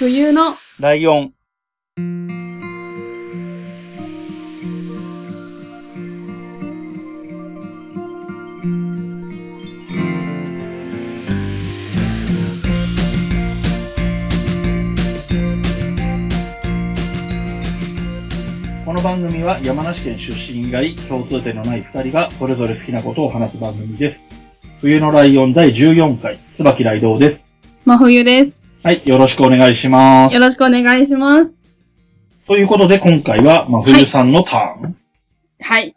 冬のライオン。この番組は山梨県出身以外共通点のない二人がそれぞれ好きなことを話す番組です。冬のライオン第14回、椿雷道です。真冬です。はい、よろしくお願いします。よろしくお願いします。ということで今回は真冬さんのターン。はい。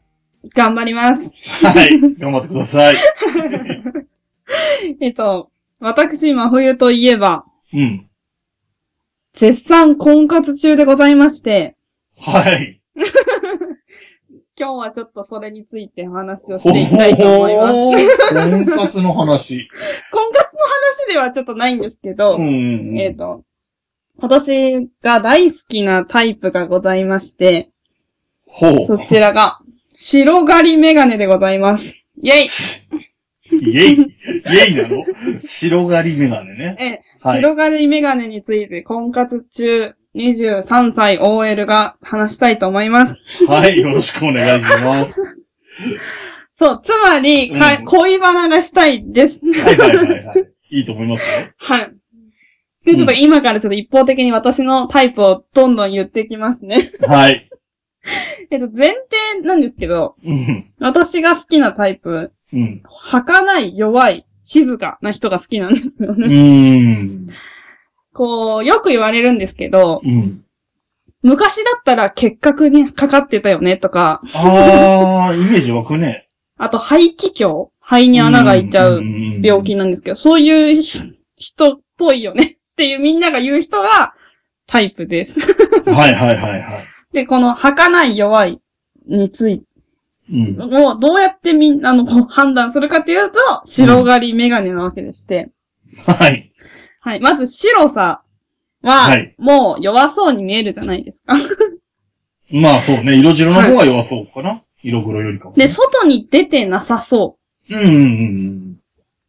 頑張ります。はい、頑張ってください。えっと、私、真冬といえば、うん。絶賛婚活中でございまして、はい。今日はちょっとそれについて話をしていきたいと思います。婚活の話。婚活の話ではちょっとないんですけど、うんうん。えっ、と、今年が大好きなタイプがございまして。そちらが、白刈りメガネでございます。イェイイェイ。イェイなの？白刈りメガネね。え、はい白刈りメガネについて婚活中23歳 OL が話したいと思います。はい、よろしくお願いします。そう、つまり、かうん恋バナがしたいです。はいはいはいはい。いいと思いますよ。はい。で、ちょっと今からちょっと一方的に私のタイプをどんどん言ってきますね。はい。えっと、前提なんですけど、うん。私が好きなタイプ、うん。儚い、弱い、静かな人が好きなんですようね。ーん。こう、よく言われるんですけど、うん。昔だったら結核にかかってたよねとか、あー、イメージ湧くね。あと肺気胸肺に穴が開いちゃう病気なんですけど、そういうひ人っぽいよね っていうみんなが言う人がタイプです。はいはいはいはい。で、この儚い弱いについて、うん。もうどうやってみんなの判断するかっていうと、白刈りメガネなわけでして、はい。はい。まず白さははい、もう弱そうに見えるじゃないですか。まあそうね、色白の方が弱そうかな。色黒よりかも。で、外に出てなさそうんうんうん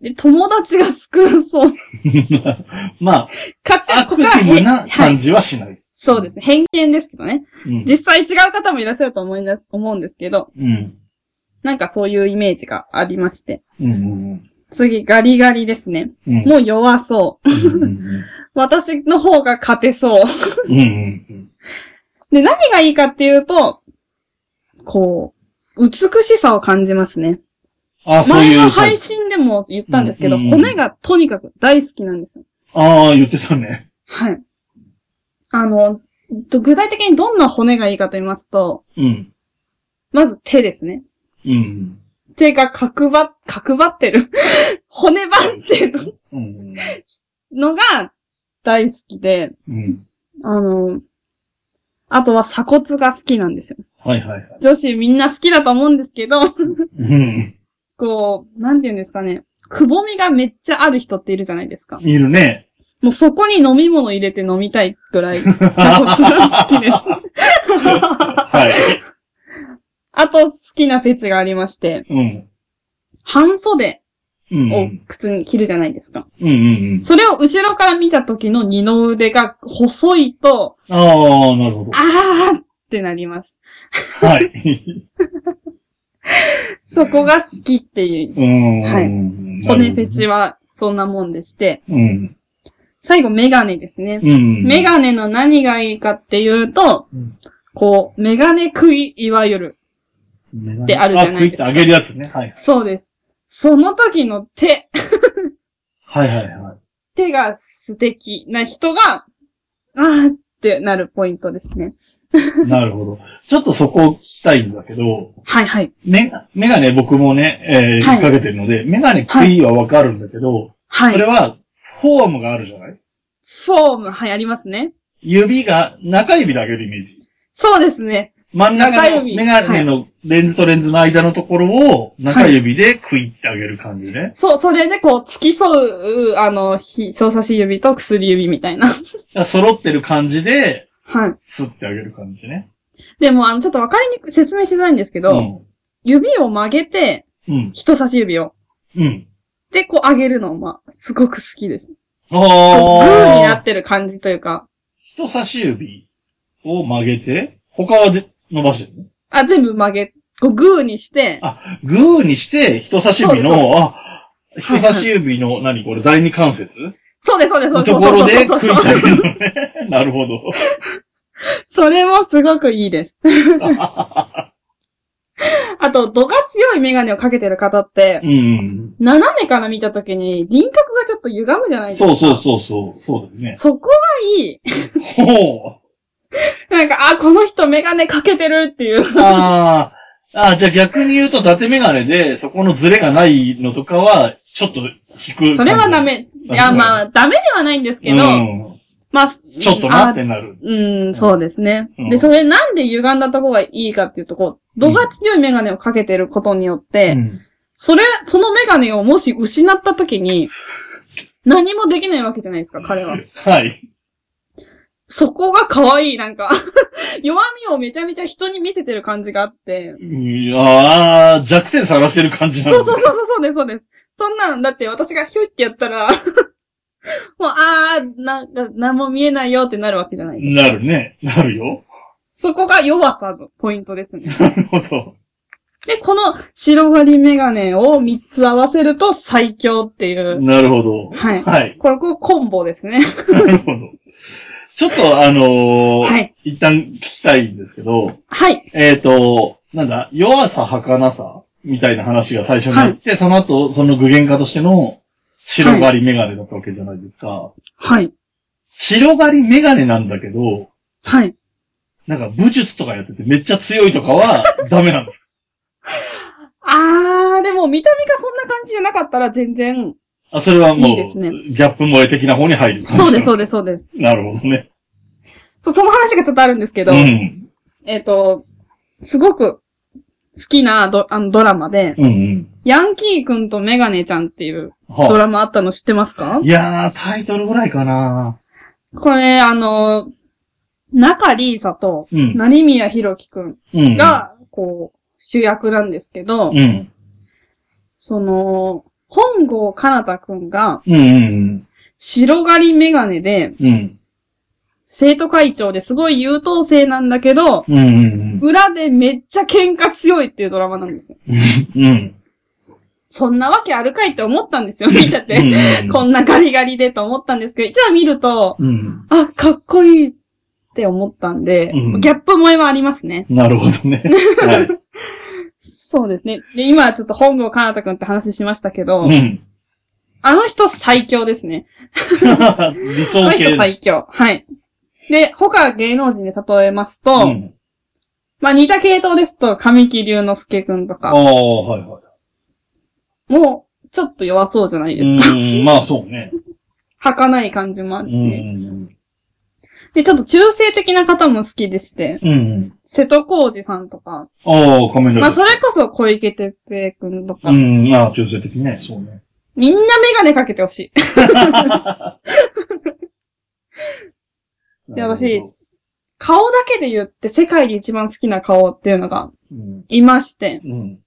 う。で、友達が少なそう。うん。まあ、勝手にアクティブなはい。感じはしない。そうですね。偏見ですけどね。うん。実際違う方もいらっしゃると思いな思うんですけど、うん。なんかそういうイメージがありまして。うんうん次、ガリガリですね。うん。うんもう弱そう。うんうん私の方が勝てそう。うんうんうん。で、何がいいかっていうと、こう、美しさを感じますね。あ、そういう。前の配信でも言ったんですけど、うんうん骨がとにかく大好きなんですよ。ああ、言ってたね。はい。あの、と具体的にどんな骨がいいかと言いますと、うん。まず手ですね。うん。手が角張、角張ってる。骨張ってる。のが大好きで、うん。あの、あとは鎖骨が好きなんですよ。はいはいはい。女子みんな好きだと思うんですけど、うん。こう、なんて言うんですかね。くぼみがめっちゃある人っているじゃないですか。いるね。もうそこに飲み物入れて飲みたいぐらい、鎖骨が好きです。はい。あと好きなフェチがありまして、うん。半袖うん。を靴に着るじゃないですか。うんうんうん。それを後ろから見た時の二の腕が細いと、ああ、なるほど。あーってなります。はい。そこが好きっていう、うん。はい骨フェチは。はそんなもんでして、うん。最後メガネですね。うん。メガネの何がいいかっていうと、うんこう、メガネ食い、いわゆる。ネてあるじゃないですかあ、食いってあげるやつね。はい。そうです。その時の手、はいはいはい。手が素敵な人が、あーってなるポイントですね。なるほど。ちょっとそこを聞きたいんだけど、はいはい。メガメガネ僕もね、えー、はいかけてるので、メガネ食いはわかるんだけど、はい。それは、フォームがあるじゃない？フォーム、はい、ありますね。指が、中指で上げるイメージ。そうですね。真ん中のメガネのレンズとレンズの間のところを中指で食いってあげる感じね。そう、それでこう、付き添う、あの、ひ人差し指と薬指みたいな。揃ってる感じで、はい。スッてあげる感じね。でも、あの、ちょっとわかりにくい、説明しづらいんですけど、うん。指を曲げて、うん。人差し指を。うん。で、こう上げるの、まあ、すごく好きです。あグーになやってる感じというか。人差し指を曲げて、他はで伸ばしてるの？あ、全部曲げ、こうグーにして、あ、グーにして、人差し指そうの、あ、人差し指の、何これ、第二関節？そうです、そうです、そうです。のところでそう食いそうそうそうたいのね。なるほど。それもすごくいいです。あと、度が強いメガネをかけてる方って、うん。斜めから見たときに輪郭がちょっと歪むじゃないですか。そうそうそうそう、そうだよね。そこがいい。ほ なんか、あ、この人メガネかけてるっていう。う。ああ、ああ、じゃあ逆に言うと、伊達メガネで、そこのズレがないのとかは、ちょっと引く。それはダ。メ。いや、まあ、ダメではないんですけど、うん。まあ、ちょっとなってなる。うん、そうですね。うんで、それなんで歪んだとこがいいかっていうと、こう、度が強いメガネをかけてることによって、うんそれ、そのメガネをもし失ったときに、何もできないわけじゃないですか、彼は。はい。そこが可愛い、なんか、弱みをめちゃめちゃ人に見せてる感じがあって。いやー弱点探してる感じなそうんだそうそうそう、そうです、そうです。そんなん、だって私がヒュイってやったら、もう、あー、なんか、何も見えないよってなるわけじゃないですか。なるね。なるよ。そこが弱さのポイントですね。なるほど。で、この白刈りメガネを3つ合わせると最強っていう。なるほど。はいはい。これ、これコンボですね。なるほど。ちょっとあのーはい一旦聞きたいんですけど、はい。えっ、と、なんだ、弱さ、儚さ、みたいな話が最初にあって、その後、その具現化としての白刈りメガネだったわけじゃないですか。はい。白刈りメガネなんだけど、はい。なんか武術とかやっててめっちゃ強いとかは ダメなんですあー、でも見た目がそんな感じじゃなかったら全然。あ、それはもう、いいですねギャップ萌え的な方に入る。そうです、そうでです、そうです。す。なるほどね。そう、その話がちょっとあるんですけど、うん。えっ、と、すごく好きなドあのドラマで、うんうん。ヤンキーくんとメガネちゃんっていうドはラマあったの知ってますか？あ、いやー、タイトルぐらいかなこれ、あの、中里依紗と、うん。成宮弘樹くんうん。が、こう、主役なんですけど、うん。その、本郷かなたくんが、うんうん白刈りメガネで、うん。うん。生徒会長ですごい優等生なんだけど、うんうん裏でめっちゃ喧嘩強いっていうドラマなんですよ。うん。うん。そんなわけあるかいって思ったんですよ、見てうんて。うんこんなガリガリでと思ったんですけど、いざ見ると、うん。あ、かっこいいって思ったんで、うんギャップ萌えはありますね。なるほどね。はい。そうですね。で、今ちょっと本郷かなたくんって話しましたけど、うん。あの人最強ですね。理あ想の人系。最強。はい。で、他芸能人で例えますと、うん。まあ似た系統ですと、神木隆之介くんとあか、あ、はいはい。もう、ちょっと弱そうじゃないですか。うん、まあそうね。儚い感じもあるうし。ん。で、ちょっと中性的な方も好きでして、うん。瀬戸康史さんとか、ああ、仮面ライダー。まあそれこそ小池徹平くんとか、うん、まあ中性的ね、そうね。みんなメガネかけてほしい。で、私、顔だけで言って世界で一番好きな顔っていうのがうん。いまして、うん。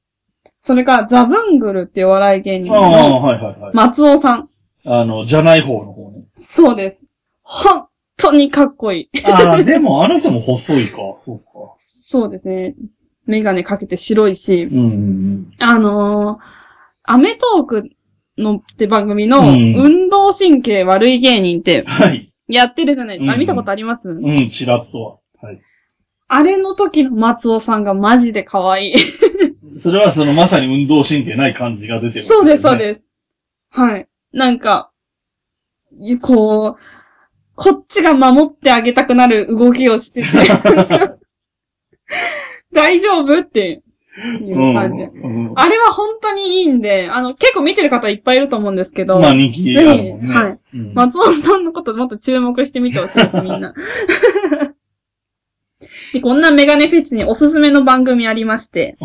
それがザ・ブングルっていうお笑い芸人ああ、のはいはいはい。松尾さん。あの、じゃない方の方ね。そうです。本当にかっこいい。ああ、でもあの人も細いか。そうか。そうですね。メガネかけて白いし、うんうんあのー、アメトークのって番組のうん運動神経悪い芸人って。やってるじゃないですか。うん見たことあります、うん、ちらっとは。はい。あれの時の松尾さんがマジで可愛い。それはそのまさに運動神経ない感じが出てる、そうです、そうす。です。はい。なんか、いこう、こっちが守ってあげたくなる動きをしてて、大丈夫？っていう感じ。うん。あれは本当にいいんで、あの、結構見てる方いっぱいいると思うんですけど、まあ人気あるもんね。はい。うん松尾さんのこともっと注目してみてほしいです、みんな。で、こんなメガネフェチにおすすめの番組ありまして、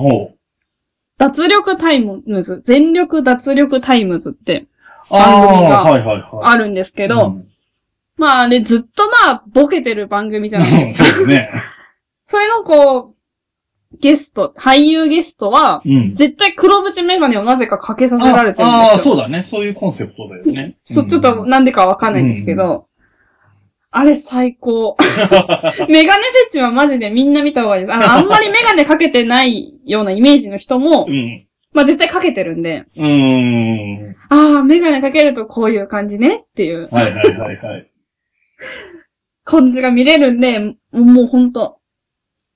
脱力タイムズ、全力脱力タイムズってああ、番組がはいはいはい。あるんですけど、うんまああれずっとまあボケてる番組じゃないですか。そうですね。それのこう、ゲスト、俳優ゲストは、うん。絶対黒縁メガネをなぜかかけさせられてるんああー、ですよ。そうだね。そういうコンセプトだよね。そう、ちょっとなんでかわかんないんですけど、あれ最高。メガネフェチはマジでみんな見た方がいいです。あの、あんまりメガネかけてないようなイメージの人もう、ん。まあ絶対かけてるんで、うーん。ああ、メガネかけるとこういう感じねっていうはいはいはいはい。感じが見れるんで、もうほんと、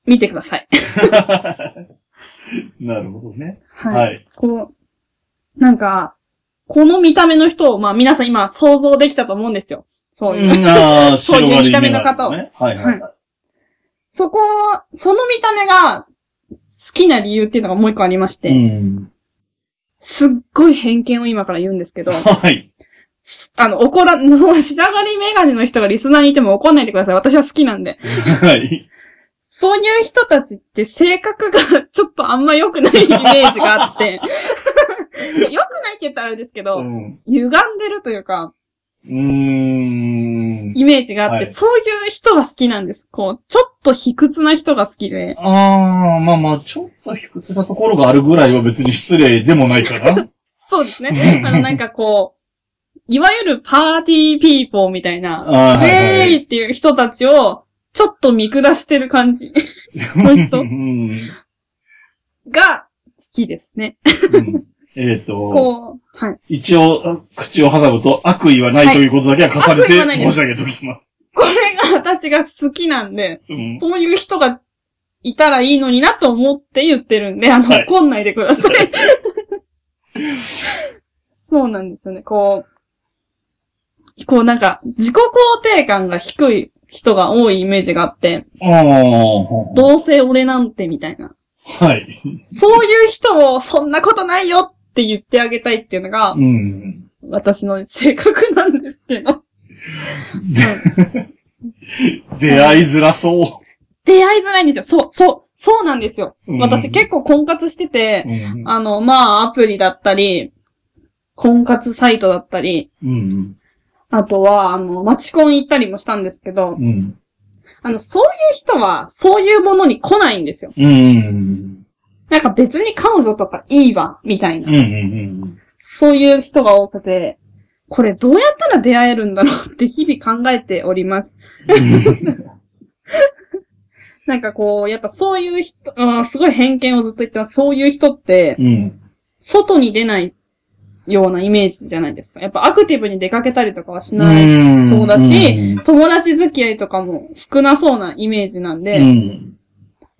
見てください。なるほどね。はい。はい。こう、なんか、この見た目の人を、まあ皆さん今想像できたと思うんですよ。そういう。ん、ああ、そういう見た目の方をね。はいはいはい。そこ、その見た目が好きな理由っていうのがもう一個ありまして、うん。すっごい偏見を今から言うんですけど、はい。あの、怒ら、その白刈りメガネの人がリスナーにいても怒んないでください。私は好きなんで。はい。そういう人たちって性格がちょっとあんま良くないイメージがあって、良くないって言ったらあれですけど、うん。歪んでるというか、うーん。イメージがあって、はいそういう人が好きなんです。こう、ちょっと卑屈な人が好きで。ああ、まあまあ、ちょっと卑屈なところがあるぐらいは別に失礼でもないかな。そうですね。あの、なんかこう、いわゆるパーティーピーポーみたいな、あーはいはいウェーイっていう人たちを、ちょっと見下してる感じの人うんが好きですね。うんえっと、こう、はい。一応、口を挟むと悪意はないということだけは重ねて悪意はない申し上げておきます。これが私が好きなんで、うんそういう人がいたらいいのになと思って言ってるんで、あの、はい怒んないでください。そうなんですよね。こう、こうなんか、自己肯定感が低い人が多いイメージがあって、ああ、どうせ俺なんてみたいな。はい。そういう人を、そんなことないよって言ってあげたいっていうのがう、ん。私の性格なんですけど。出会いづらそ出会いづらいんですよ。そう、そう、そうなんですよ。うん私結構婚活しててう。、うん。あの、まあ、アプリだったり、婚活サイトだったり、うん。あとは、あの、マチコン行ったりもしたんですけど、うん。あの、そういう人は、そういうものに来ないんですよ。うん。なんか別に彼女とかいいわ、みたいなうん。う。ん。そういう人が多くて、これどうやったら出会えるんだろうって日々考えております。なんかこう、やっぱそういう人、うん、すごい偏見をずっと言ってます。そういう人って、うん。外に出ないようなイメージじゃないですか。やっぱアクティブに出かけたりとかはしない。そうだし、友達付き合いとかも少なそうなイメージなんで、うん。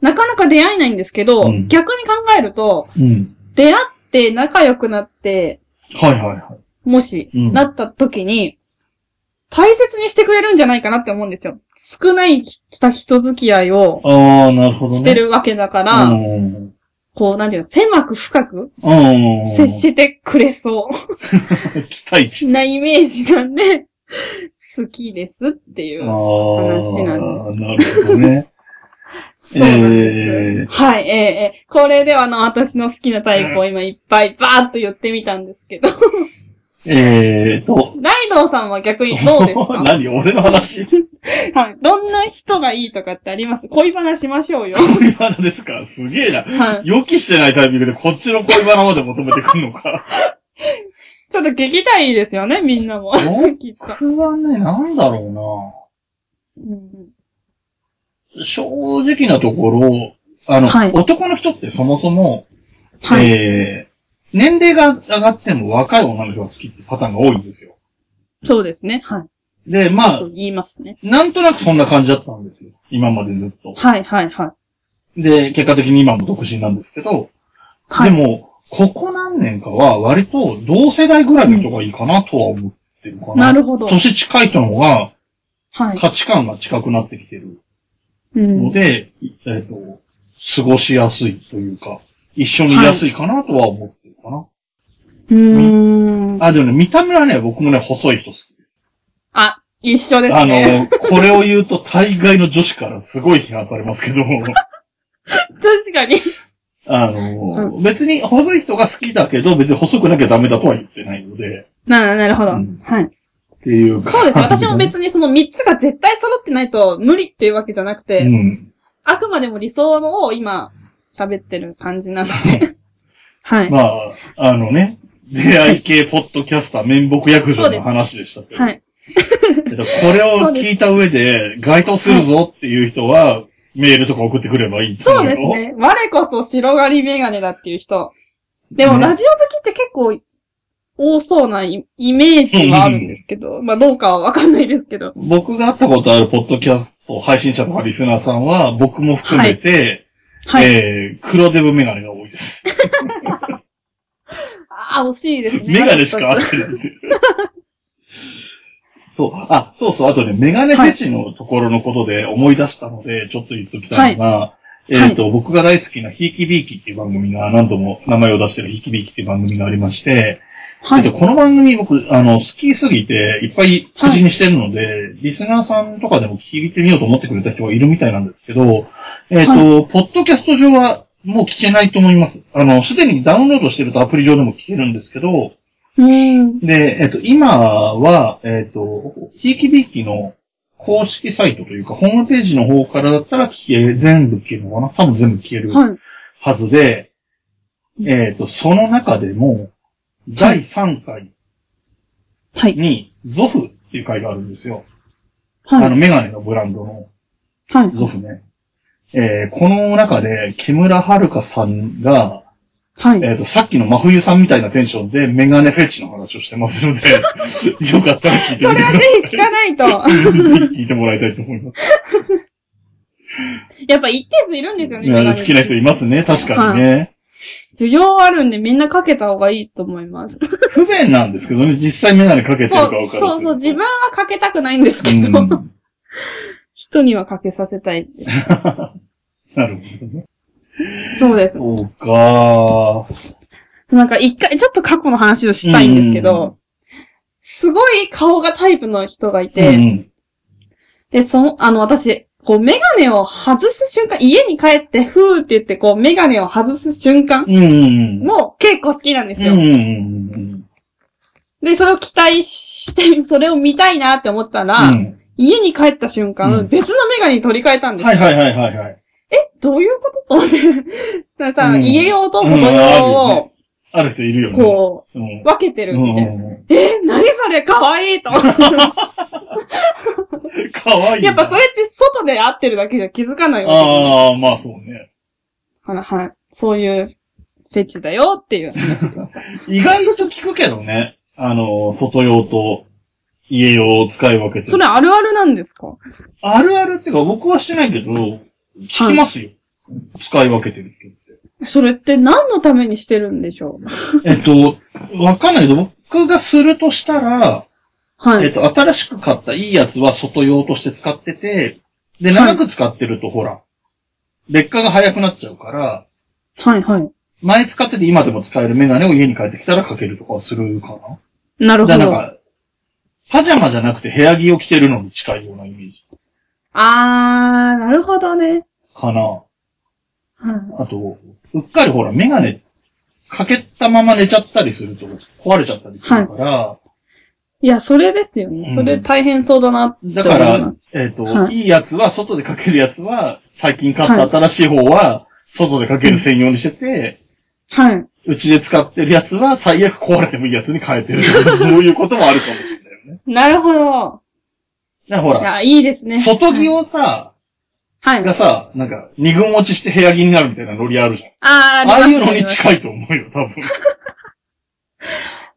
なかなか出会えないんですけど、うん逆に考えると、うん。出会って仲良くなって、はいはいはい。もし、うんなった時に、大切にしてくれるんじゃないかなって思うんですよ。少ない人付き合いを。してるわけだから、うん。こう、なんていうの、狭く深くうん。接してくれそ 期待値。うなイメージなんで、好きですっていう。話なんですなるほどね。そうなんです。えーはい、えーえーこれではあの、私の好きなタイプを今いっぱいバーッと言ってみたんですけど、えーと。ライドウさんは逆にどうですか？何俺の話？はい。どんな人がいいとかってあります？恋話しましょうよ。恋バナですか？すげえな。はい。予期してないタイミングでこっちの恋バナまで求めてくんのか。ちょっと聞きたいですよね、みんなも。僕はね、なんだろうんうん。正直なところ、あの、はい男の人ってそもそも、はい。えー、年齢が上がっても若い女の人が好きってパターンが多いんですよ。そうですね。はい。で、まあそう、言いますね。なんとなくそんな感じだったんですよ。今までずっと。はい、はい、はい。で、結果的に今も独身なんですけど、はい。でも、ここ何年かは割と同世代ぐらいの人がいいかなとは思ってるかな。なるほど。年近い人の方がはい。価値観が近くなってきてるうんので、えっ、と、過ごしやすいというか、一緒にいやすいかなとは思ってるかな。うーん。あ、でもね、見た目はね、僕もね、細い人好きです。あ、一緒ですあね。の、これを言うと大概の女子からすごい批判されますけど、確かに。あの、別に細い人が好きだけど、別に細くなきゃダメだとは言ってないので、な、なるほど。うんはい。っていうか。そうです。私も別に その3つが絶対揃ってないと無理っていうわけじゃなくて、うん。あくまでも理想のを今喋ってる感じなので。はい。まあ、あのね、出会い系ポッドキャスター、面目役所の話でしたけど。はい。えっとこれを聞いた上で、該当するぞっていう人は、メールとか送ってくればいいとそう。ですね。我こそ白刈りメガネだっていう人。でも、ねラジオ好きって結構多そうなイイメージはあるんですけど、まあどうかはわかんないですけど。僕が会ったことあるポッドキャスト配信者とかリスナーさんは、僕も含めて、はい。えー、黒デブメガネが多いです。ああ、惜しいですね。メガネしか合ってな。そう、あ、そうそう、あとね、メガネフェチのところのことで思い出したので、ちょっと言っときたいのが、えっ、と、僕が大好きなひいきびいきっていう番組が何度も名前を出してるひいきびいきっていう番組がありまして、はい。えっと、この番組僕、あの、好きすぎていっぱい口にしてるので、リスナーさんとかでも聞いてみようと思ってくれた人がいるみたいなんですけど、えっ、と、ポッドキャスト上はもう聞けないと思います。あの、すでにダウンロードしてるとアプリ上でも聞けるんですけど、うーん。で、えっと、今は、えっと、ひいきびいきの公式サイトというか、ホームページの方からだったら聞け、全部聞けるのかな多分全部聞けるはい。はずで、えっと、その中でも、第3回はい。に、ゾフっていう回があるんですよ。はい。あの、メガネのブランドのはい。ゾフね。えーこの中で、木村遥さんが、はい。えっ、と、さっきの真冬さんみたいなテンションでメガネフェチの話をしてますので、よかったら聞いてみてください。それはぜひ聞かないと。聞いてもらいたいと思います。やっぱ一定数いるんですよね。いやメガネ好きな人いますね、確かにね。需要あるんでみんなかけた方がいいと思います。不便なんですけどね、実際メガネかけてるかそう、分からそうそう、自分はかけたくないんですけど、うん人にはかけさせたいです。なるほどね。そうです。そうかそうなんか一回、ちょっと過去の話をしたいんですけうんど、すごい顔がタイプの人がいー。て、うんで、その、あの、私、こう、メガネを外す瞬間、家に帰って、ふーって言って、こう、メガネを外す瞬間うん。うん。も結構好きなんですよ。うん。うん。で、それを期待して、それを見たいなって思ってたら、うん。家に帰った瞬間、うん別のメガネに取り替えたんですよ。はいはいはいはいはい。え、どういうこと？と思って。ださ、うん家用と外用よをね、ある人いるよね。こう分けてるうんみたいな。え、何それ？かわいいと思って。かわいいな。やっぱそれって外で合ってるだけじゃ気づかないわけ。ああ、まあそうね。はい、はい。そういうフェチだよっていう話でした。意外と聞くけどね。あの、外用と家用を使い分けて。それあるあるなんですか？あるあるってか僕はしてないけど、聞きますよ。使い分けてる人って。それって何のためにしてるんでしょう？えっと、わかんないけど、僕がするとしたら、はい。えっと、新しく買ったいいやつは外用として使ってて、で、長く使ってるとほら、劣化が早くなっちゃうから、はい、はい。前使ってて今でも使えるメガネを家に帰ってきたらかけるとかはするかな。なるほど。じゃあなんか、パジャマじゃなくて部屋着を着てるのに近いようなイメージあー、なるほどね。かな。はい。あと、うっかりほら、メガネ、かけたまま寝ちゃったりすると壊れちゃったりするから、いや、それですよね。うんそれ大変そうだなって思いだからえっ、と、はいい、いやつは、外でかけるやつは、最近買った新しい方は、外でかける専用にしてて、はい。うちで使ってるやつは、最悪壊れてもいいやつに変えてる。そういうこともあるかもしれないよね。なるほど。だからほら、いや、いいですね。外着をさ、はい。がさ、なんか、二軍落ちして部屋着になるみたいなノリあるじゃん。あー、ああいうのに近いと思うよ、多分。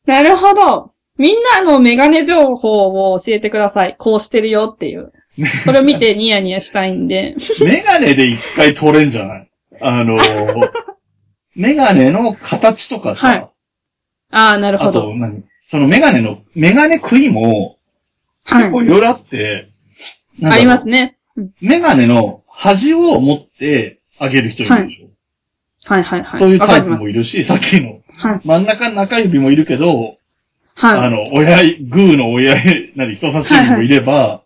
なるほど。みんなのメガネ情報を教えてください。こうしてるよっていう。それを見てニヤニヤしたいんで。メガネで一回取れんじゃない？あのー、メガネの形とかさ、はいあー、なるほあとど。何？そのメガネの、メガネ食いも、はい。結構いろいろあって、なんだろうありますね。メガネの端を持ってあげる人いるでしょ、はいはいはい。そういうタイプもいるし、さっきのはい。真ん中中指もいるけど、あはい。の、親、グーの親、何、人差し指もいれば、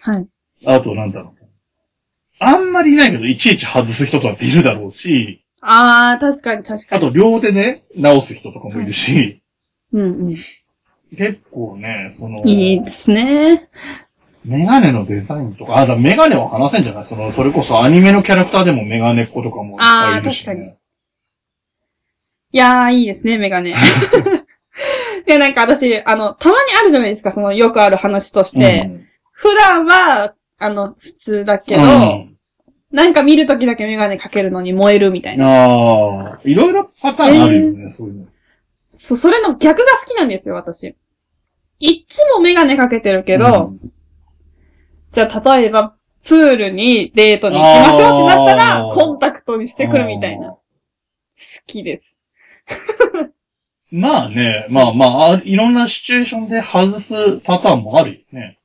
はい。あとなんだろう。あんまりいないけど、いちいち外す人とかっているだろうし、あー、確かに確かに。あと両手で直す人とかもいるし、うんうん。結構ね、その、いいですね。メガネのデザインとか、あ、だメガネは話せんじゃない？その、それこそアニメのキャラクターでもメガネっ子とかもいっぱいいるし、あー確かね。いやー、いいですね、メガネ。で、なんか私、あの、たまにあるじゃないですか、そのよくある話として。普段は、あの、普通だけど、うんなんか見るときだけメガネかけるのに燃えるみたいな。ああ、いろいろパターンあるよね、そういうの。そ、それの逆が好きなんですよ、私。いっつもメガネかけてるけど、じゃあ例えば、プールにデートに行きましょうってなったらコンタクトにしてくるみたいな。好きです。まあね、まあまああ、いろんなシチュエーションで外すパターンもあるよね。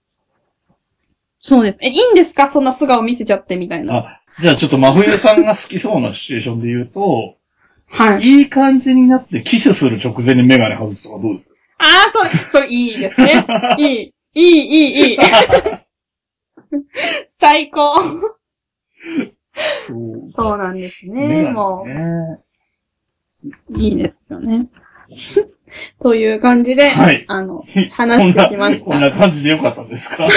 そうです。え、いいんですか？そんな素顔見せちゃってみたいな。あ、じゃあちょっと真冬さんが好きそうなシチュエーションで言うと、はい。いい感じになってキスする直前にメガネ外すとかどうですか？ああ、それ、それいいですね。いい。いい、いい、いい。最高。そうそうなんですメね。もね。う、いいですよね。という感じで、はいあの、話してきましこんた。な感じでよかったですか？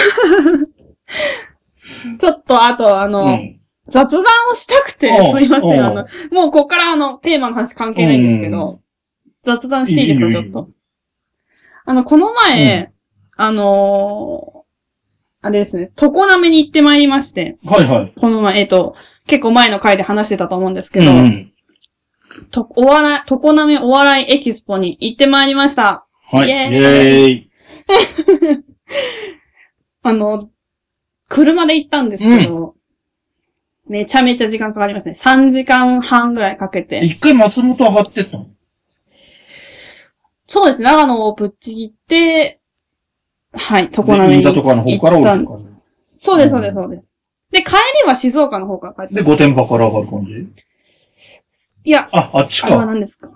ちょっと、あと、あの、うん。雑談をしたくてすいません。あの、もうここからあの、テーマの話関係ないんですけうど、雑談していいですか、ちょっと。あの、この前、あのーあれですね、常滑に行ってまいりまして、はいはい。この前、えっ、と、結構前の回で話してたと思うんですけど、うんうんと、お笑い、常滑お笑いエキスポに行ってまいりました。はい。イイエーイェーイ。あの、車で行ったんですけど、めちゃめちゃ時間かかりますね。3時間半ぐらいかけて。一回松本上がってったの？そうですね、長野をぶっちぎって、はい、常滑に新潟とかの方から行ったん降りてそうです、そうです、そうです。で、帰りは静岡の方から帰ってで、御殿場から上がる感じ？いや、あ、あっちあれはか。何ですか？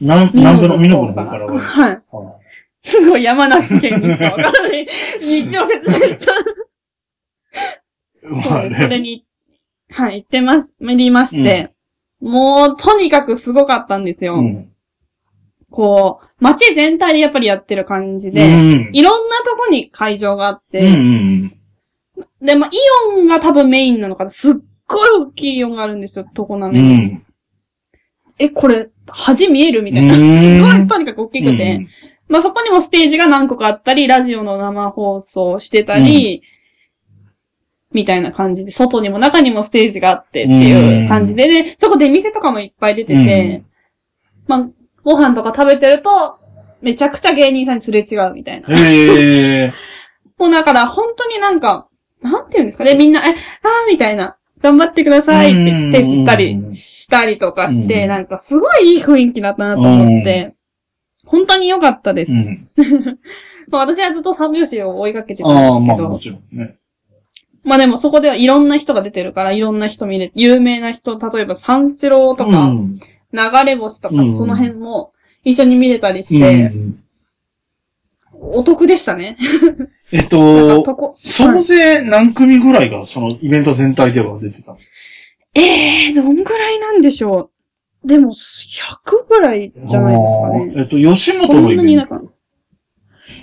なん、南部の、美濃部の方から上がる。はい。はすごい山梨県にしかわからない 道を説明した。いそうです。それね。に、はい、行ってます、めりまして、もう、とにかくすごかったんですよ。うん。こう、街全体でやっぱりやってる感じうで、ん。いろんなとこに会場があっうんうて、んで、まあ、イオンが多分メインなのかな。すっごい大きいイオンがあるんですよ、常うん。う滑に。ん。え、これ、端見えるみたいな。うすんごい、とにかく大きくて。まあ、そこにもステージが何個かあったり、ラジオの生放送してたり、みたいな感じで、外にも中にもステージがあってっていう感じで、で、そこ出店とかもいっぱい出てて、まあ、ご飯とか食べてると、めちゃくちゃ芸人さんにすれ違うみたいな。へえ。もうだから、本当になんか、なんていうんですかね、みんな、え、あーみたいな、頑張ってくださいって手振ったりしたりとかしうて、んなんかすごいいい雰囲気だったなと思って、本当に良かったです。うん。まあ私はずっと三拍子を追いかけてたんああ、ですけど、まあもちろんね。まあでもそこではいろんな人が出てるから、いろんな人見れ、有名な人、例えば三四郎とか、うん流れ星とか、うんその辺も一緒に見れたりしうて、んお得でしたね。えっなんとか、とこ総勢何組ぐらいがそのイベント全体では出てたの？ええー、どんぐらいなんでしょう。でも、100ぐらいじゃないですかね。あーえっと、吉そ本のイベント。んなになんか。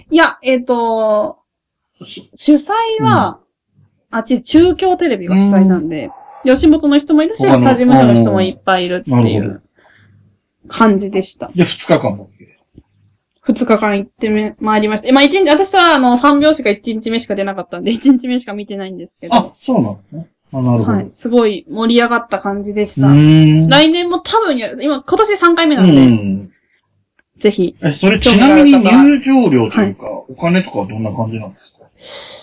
いや、えっ、と、主催は、あっち、中京テレビが主催なんで、吉本の人もいるし、他事務所の人もいっぱいいるってないう感じでした。で、二日間だっけ二日間行ってめ、参りました。えまあ一日、私はあの、三拍子が一日目しか出なかったんで、一日目しか見てないんですけど、あ、そうなのね。あ、なるほど。はい、すごい盛り上がった感じでしうた。来年も多分やる。今、今年3回目なうので、ん。ぜひ。え、それちなみに入場料というか、お金とかはどんな感じなんですか？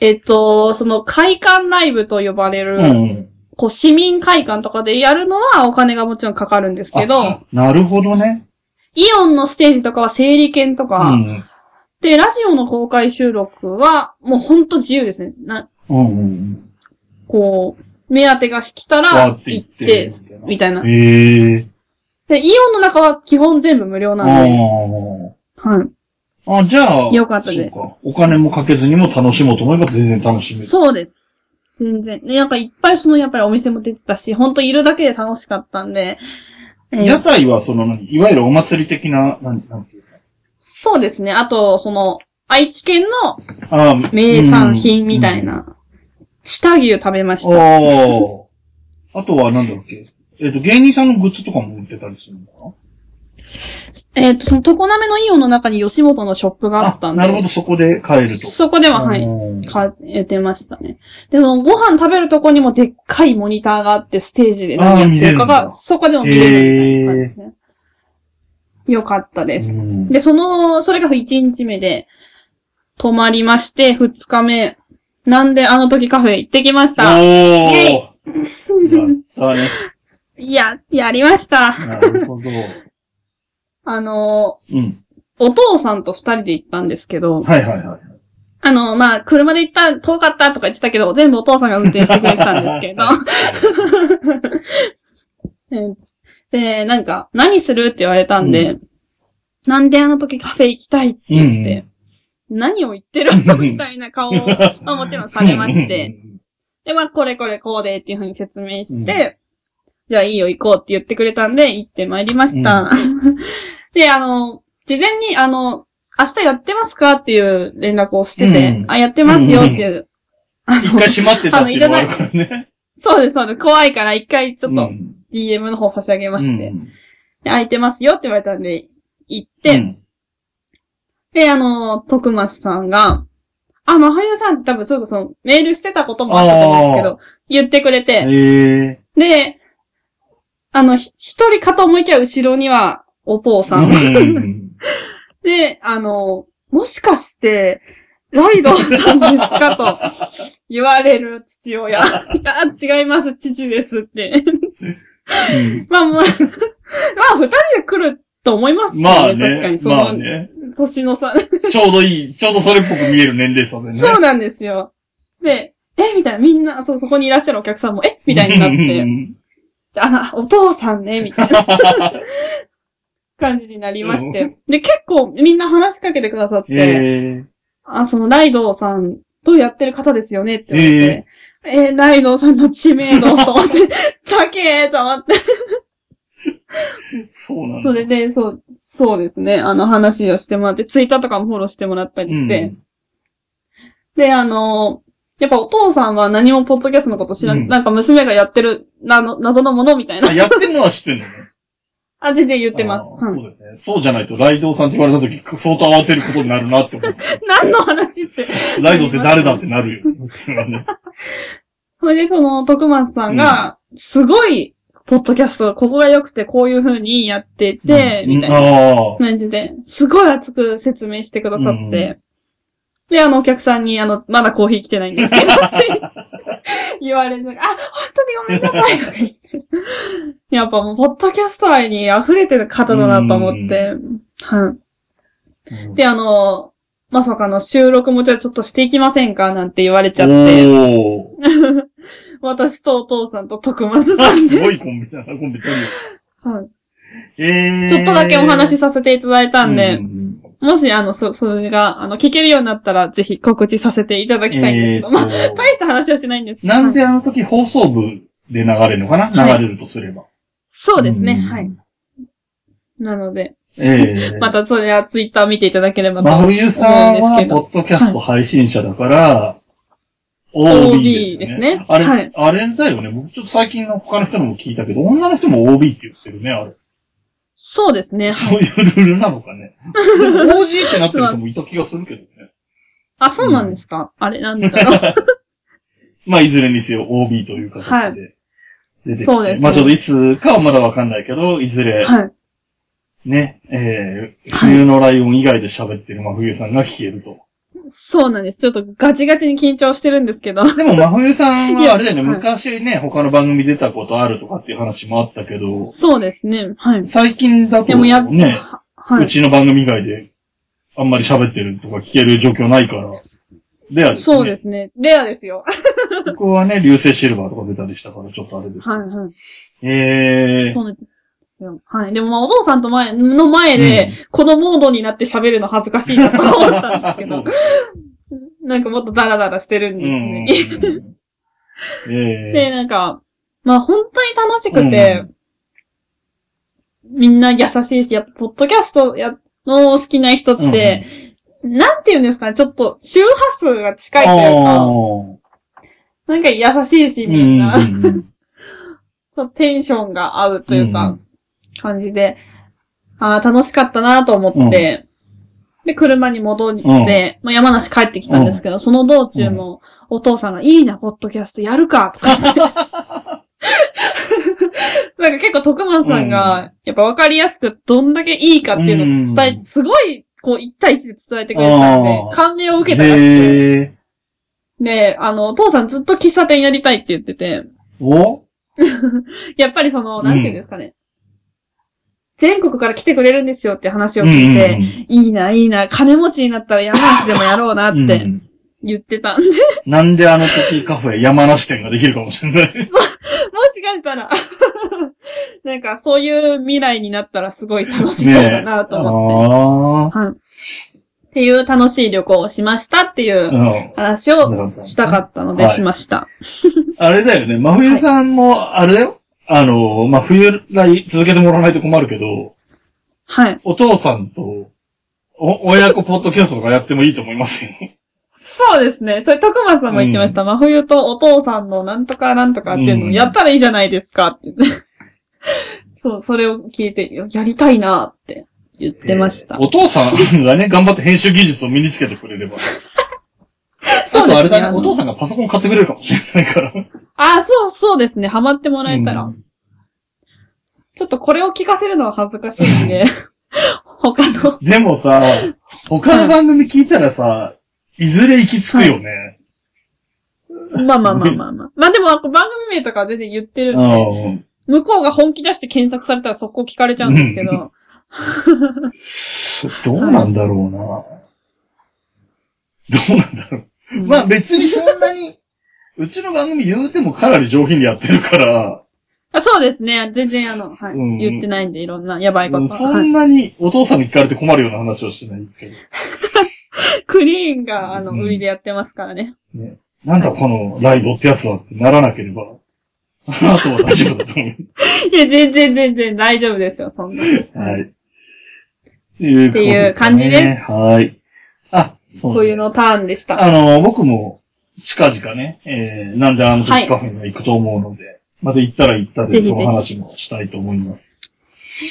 えっと、その、会館ライブと呼ばれる、うん。こう、市民会館とかでやるのはお金がもちろんかかるんですけどあ、なるほどね。イオンのステージとかは整理券とうか、ん。で、ラジオの公開収録は、もうほんと自由ですね。な、うんうんこう、目当てが来たわらーって行っ行ってて、みたいなうん。。へえ。で、イオンの中は基本全部無料あなんで、あ。はい。あ、じゃあ、よかったですそうか。お金もかけずにも楽しもうと思えば全然楽しめる。そうです。全然。ね、なんかいっぱいそのやっぱりお店も出てたし、ほんといるだけで楽しかったんで、えー屋台はその何、いわゆるお祭り的な、なんなんていうか。そうですね。あと、その、愛知県のああ名産品みたい。な、下牛食べましうんた。ああ。あとはなんだっけ？えっ、と、芸人さんのグッズとかも売ってたりするのかえっ、と、その、常滑のイオンの中に吉本のショップがあったんで。なるほど、そこで買えると。そこでは、はい。うん買えてましたね。で、そのご飯食べるとこにもでっかいモニターがあって、ステージで何やってるかが、そこでも見れるみたいな感じですね。よかったです。うんで、その、それが1日目で、泊まりまして、2日目、なんであの時カフェ行ってきました？おーイェイやったね。いや、やりました。なるほど。あの、うん。お父さんと2人で行ったんですけど、はいはいはい。あの、まあ、車で行った、遠かったとか言ってたけど、全部お父さんが運転してくれてたんですけど。え で、なんか、何するって言われたんで、なんであの時カフェ行きたいって言って、何を言ってるのみたいな顔を、まあ、もちろんされまして、。で、まあ、これこれこうでっていうふうに説明して、じゃあいいよ行こうって言ってくれたんで、行ってまいりました。で、あの、事前に、あの、明日やってますかっていう連絡をしてて、うん。あ、やってますよっていう。あの、一回閉まってたっていうのがあるからね。そうです、そうです。怖いから一回ちょっとうん。DM の方差し上げまして、うん。で空いてますよって言われたんで、行って、うん。で、あの、徳松さんが、あ、まはゆさんって多分すぐその、メールしてたこともあったと思うんですけど、言ってくれて、えで、あの、ひ一人かと思いきや後ろにはお父ーさん。うんで、あの、もしかして、ライドさんですかと言われる父親。いや、違います、父ですって。うんまあまあ、まあ二人で来ると思いますよね。まあね。確かにその、まあね。年の差。ちょうどいい、ちょうどそれっぽく見える年齢差でね。そうなんですよ。で、えみたいな、みんな、そう、そこにいらっしゃるお客さんも、えみたいになって、あ、お父さんね、みたいな 感じになりまして。で、結構みんな話しかけてくださって、えあ、そのライドウさんとやってる方ですよねって言われて、えーライドウさんの知名度と思って、高えと思って。そうなんだ。それで、そう、そうですね、あの話をしてもらって、ツイッターとかもフォローしてもらったりして、で、あの、やっぱお父さんは何もポッドキャストのこと知らん、うんなんか娘がやってるなの謎のものみたいなあ。やってるのは知ってんのね。あ、全然言ってます。そうですね。そうじゃないと、ライドウさんって言われた時、相当慌てることになるなって思って。何の話って。ライドウって誰だってなるよ。それで、その、徳松さんが、すごい、ポッドキャスト、ここが良くて、こういう風にやってて、みたいな。感じで、すごい熱く説明してくださって、で、あの、お客さんに、あの、まだコーヒー来てないんですけど、って言われて、あ、本当にごめんなさい、とか言って。やっぱもう、ポッドキャスト愛に溢れてる方だなと思って、はい。で、あの、まさかの収録もじゃあちょっとしていきませんかなんて言われちゃって。私とお父さんと徳松さんすで、ごいコンビだな、コンビトリはいオ。えー。ちょっとだけお話しさせていただいたんで、うんもし、あの、そ、それが、あの、聞けるようになったら、ぜひ告知させていただきたいんですけど、えーまあ、と大した話はしてないんですけど。なんではいあの時放送部で流れるのかな？はい流れるとすれば。そうですね、んはい。。なので、ええ。またそれはツイッター見ていただければと真思うん冬さんですけ、はポど。ッドキャスト配信者だから、OB OB でですすねね。あれ、はいあれだよね。僕ちょっと最近の他の人のも聞いたけど、女の人も OB って言ってるね、あれ。そうですね、はい。そういうルールなのかね。OG ってなってる人もいた気がするけどね。あ、そうなんですか、あれ、なんだろう。まあ、いずれにせよ OB という形で出てきて。そうですねまあ、ちょっといつかはまだわかんないけど、いずれ、はい。ね、えー、はい冬のライオン以外で喋ってる真冬さんが聞けると。そうなんです。ちょっとガチガチに緊張してるんですけど。でも真冬さんはあれだよね、昔ね、他の番組出たことあるとかっていう話もあったけど、そうですね、はい。最近だとでもやね、はい。うちの番組以外であんまり喋ってるとか聞ける状況ないから、レアですね。そうですね。レアですよ。ここはね、流星シルバーとか出たりしたから、ちょっとあれです。はい、はい。えー。そうなんですよ。はい。でも、まあ、お父さんと前、の前で、このモードになって喋るの恥ずかしいなと思ったんですけど、なんかもっとダラダラしてるんですね。で、なんか、まあ、本当に楽しくて、みんな優しいし、やっぱ、ポッドキャストや、の好きな人って、なんて言うんですかね、ちょっと、周波数が近いというか、なんか優しいし、みんな、うん そうテンションが合うというか、感じで、ああ、楽しかったなと思って、で、車に戻って、まあ、山梨帰ってきたんですけど、その道中も、お父さんが、いいな、ポッドキャストやるかとか言って。なんか結構徳間さんが、やっぱ分かりやすくどんだけいいかっていうのを伝え、うん。すごい、こう、一対一で伝えてくれてたんであー、感銘を受けたらしくて。へで、あの、お父さんずっと喫茶店やりたいって言ってて、ー。お？やっぱりその、なんていうんですかね。全国から来てくれるんですよって話を聞いて、いいな、いいな、金持ちになったら山梨でもやろうなっうんうん。て言ってたんで、なんであの時カフェ山梨店ができるかもしれない。もしかしたら、なんかそういう未来になったらすごい楽しそうだなと思って。あはい。っていう楽しい旅行をしましたっていあ。ううん。話をしたかったのではいしました。あれだよね。真冬さんも、あれだよ。あの、まあ、冬来続けてもらわないと困るけど、はい。お父さんと、お、親子ポッドキャストとかやってもいいと思いますよ。そうですね。それ、徳松さんも言ってました。真冬とお父さんのなんとかなんとかっていうのをやったらいいじゃないですかって。そう、それを聞いて、ややりたいなって言ってました。えーお父さんがね、頑張って編集技術を身につけてくれれば。そうねあとあれだね、お父さんがパソコン買ってくれるかもしれないから。あ、そう、そうですね。ハマってもらえたら。うんちょっとこれを聞かせるのは恥ずかしいんで、他の。でもさ、他の番組聞いたらさ、いずれ行き着くよね。まあまあまあまあまあ。まあでも、番組名とかは全然言ってるんで、うん向こうが本気出して検索されたらそこ聞かれちゃうんですけど、どうなんだろうな。どうなんだろう。うんまあ別にそんなに、うちの番組言うてもかなり上品でやってるから、あそうですね。全然あの、はい、うん言ってないんで、いろんなやばいことは。そはいんなにお父さんに聞かれて困るような話をしてないけど。クリーンが、あの、うん売りでやってますからね。ね、なんだこのライドってやつはってならなければ、あとは大丈夫だと思う。いや、全然全然大丈夫ですよ、そんな。はい。っていう感じですす。はい。あ、そう、冬のターンでした。あの、僕も近々ね、えー、なんであのはい時カフェには行くと思うので、また行ったら行ったで、その話もしたいと思います。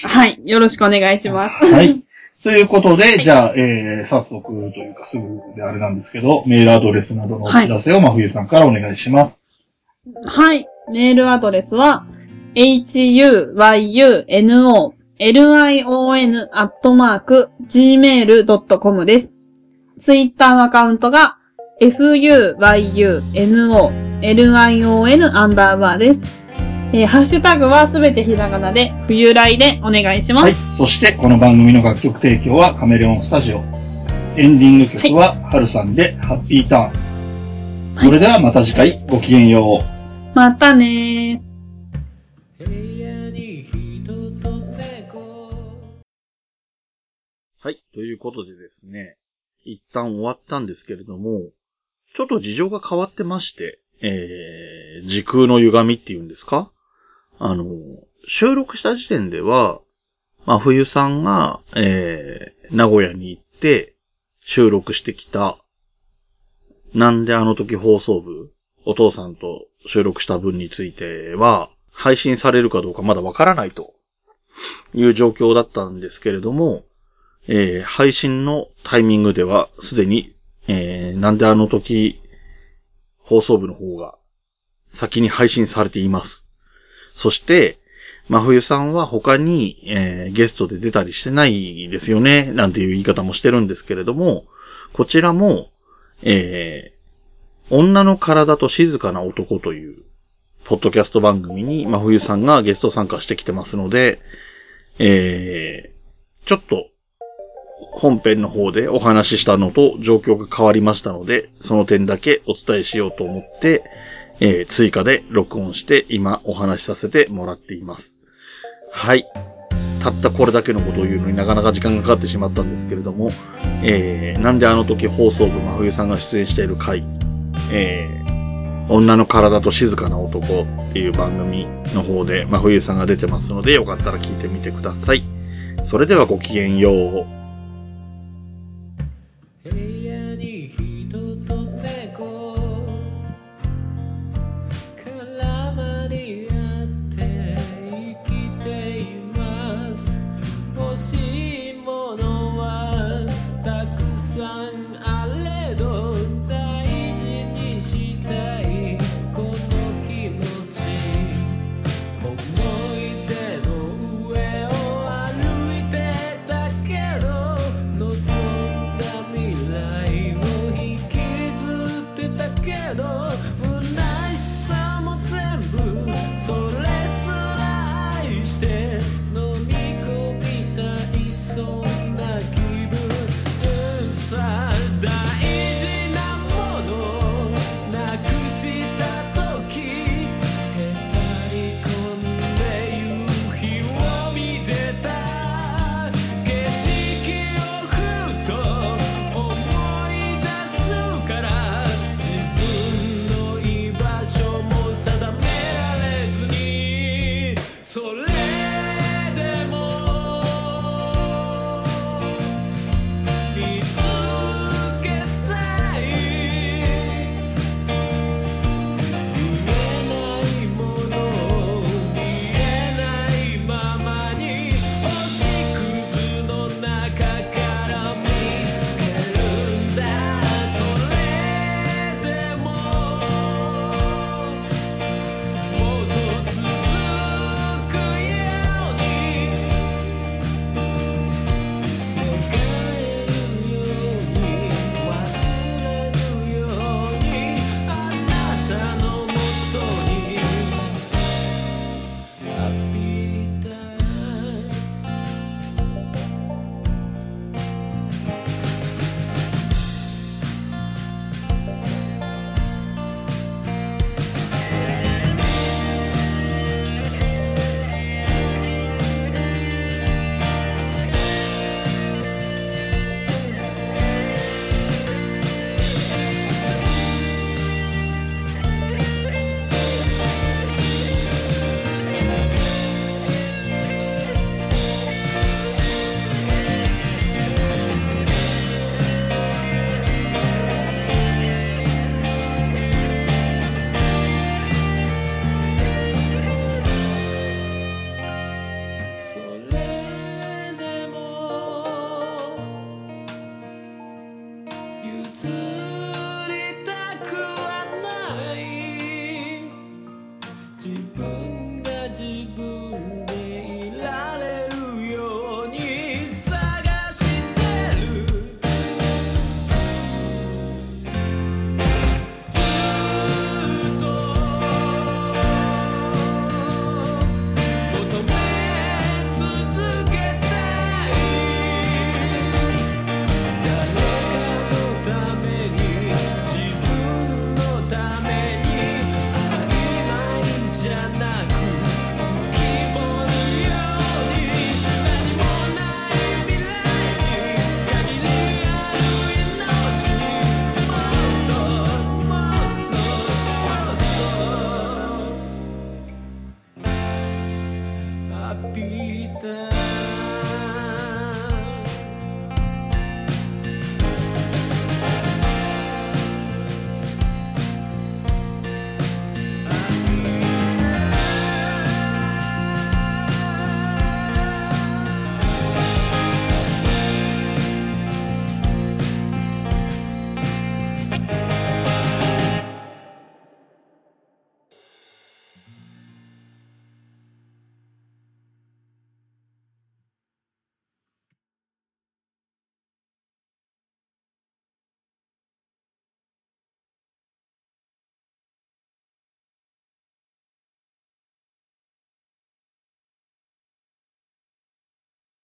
はい。よろしくお願いします。はい。ということで、じゃあ、えー、早速というかすぐであれなんですけど、メールアドレスなどのお知らせを真冬さんからお願いします。はい。メールアドレスは、huyunolion.gmail.com です。ツイッターのアカウントが、fuyunolion アンダーバーです。えーハッシュタグはすべてひらがなで、冬来でお願いします。はい。そして、この番組の楽曲提供はカメレオンスタジオ。エンディング曲は、ハルさんで、ハッピーターン。それではまた次回、ごきげんよう。またねー。はい。ということでですね、一旦終わったんですけれども、ちょっと事情が変わってまして、えー、時空の歪みっていうんですか？あの、収録した時点では、まあ、冬さんが、えー、名古屋に行って、収録してきた、なんであの時放送部、お父さんと収録した分については、配信されるかどうかまだわからないという状況だったんですけれども、えー配信のタイミングではすでに、えーなんであの時放送部の方が先に配信されています。そして、真冬さんは他に、えーゲストで出たりしてないですよね、なんていう言い方もしてるんですけれども、こちらも、え女の体と静かな男という、ポッドキャスト番組に真冬さんがゲスト参加してきてますので、えーちょっと、本編の方でお話ししたのと状況が変わりましたので、その点だけお伝えしようと思って、えー追加で録音して今お話しさせてもらっています。はい。たったこれだけのことを言うのになかなか時間がかかってしまったんですけれども、えー、なんであの時放送部真冬さんが出演している回、えー、女の体と静かな男っていう番組の方で真冬さんが出てますので、よかったら聞いてみてください。それではごきげんよう。